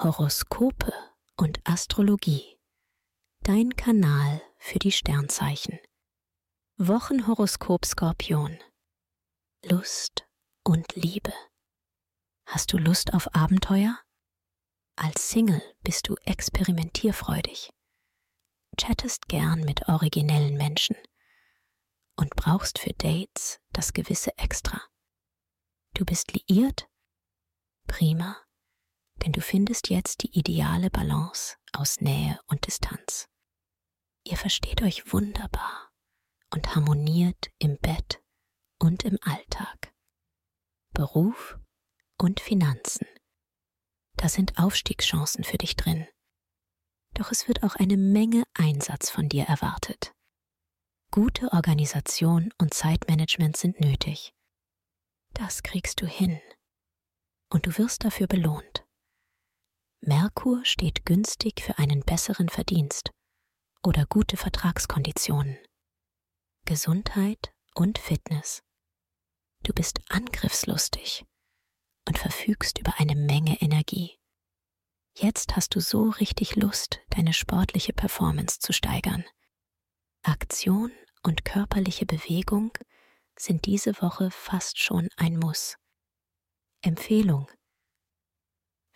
Horoskope und Astrologie. Dein Kanal für die Sternzeichen. Wochenhoroskop Skorpion. Lust und Liebe. Hast du Lust auf Abenteuer? Als Single bist du experimentierfreudig, chattest gern mit originellen Menschen und brauchst für Dates das gewisse Extra. Du bist liiert? Prima denn du findest jetzt die ideale Balance aus Nähe und Distanz. Ihr versteht euch wunderbar und harmoniert im Bett und im Alltag. Beruf und Finanzen. Da sind Aufstiegschancen für dich drin. Doch es wird auch eine Menge Einsatz von dir erwartet. Gute Organisation und Zeitmanagement sind nötig. Das kriegst du hin. Und du wirst dafür belohnt. Merkur steht günstig für einen besseren Verdienst oder gute Vertragskonditionen. Gesundheit und Fitness. Du bist angriffslustig und verfügst über eine Menge Energie. Jetzt hast du so richtig Lust, deine sportliche Performance zu steigern. Aktion und körperliche Bewegung sind diese Woche fast schon ein Muss. Empfehlung